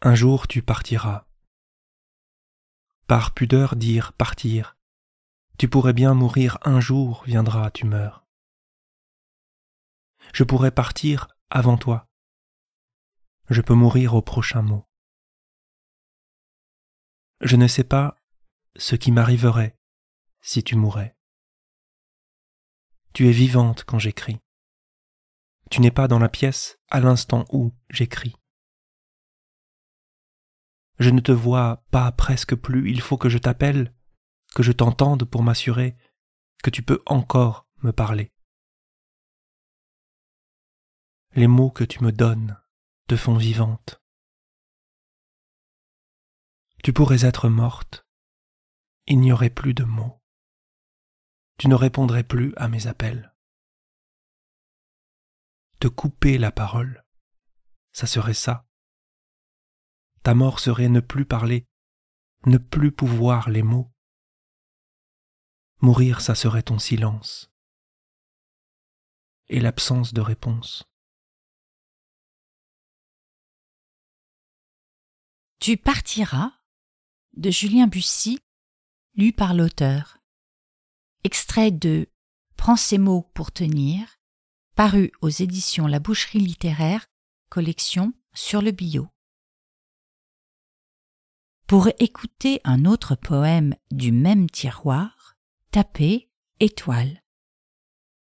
Un jour tu partiras. Par pudeur dire partir, tu pourrais bien mourir un jour viendra, tu meurs. Je pourrais partir avant toi. Je peux mourir au prochain mot. Je ne sais pas ce qui m'arriverait si tu mourais. Tu es vivante quand j'écris. Tu n'es pas dans la pièce à l'instant où j'écris. Je ne te vois pas presque plus, il faut que je t'appelle, que je t'entende pour m'assurer que tu peux encore me parler. Les mots que tu me donnes te font vivante. Tu pourrais être morte, il n'y aurait plus de mots. Tu ne répondrais plus à mes appels. Te couper la parole, ça serait ça ta mort serait ne plus parler, ne plus pouvoir les mots. Mourir, ça serait ton silence et l'absence de réponse. Tu partiras de Julien Bussy, lu par l'auteur. Extrait de Prends ces mots pour tenir, paru aux éditions La Boucherie littéraire, collection sur le bio. Pour écouter un autre poème du même tiroir, tapez étoile.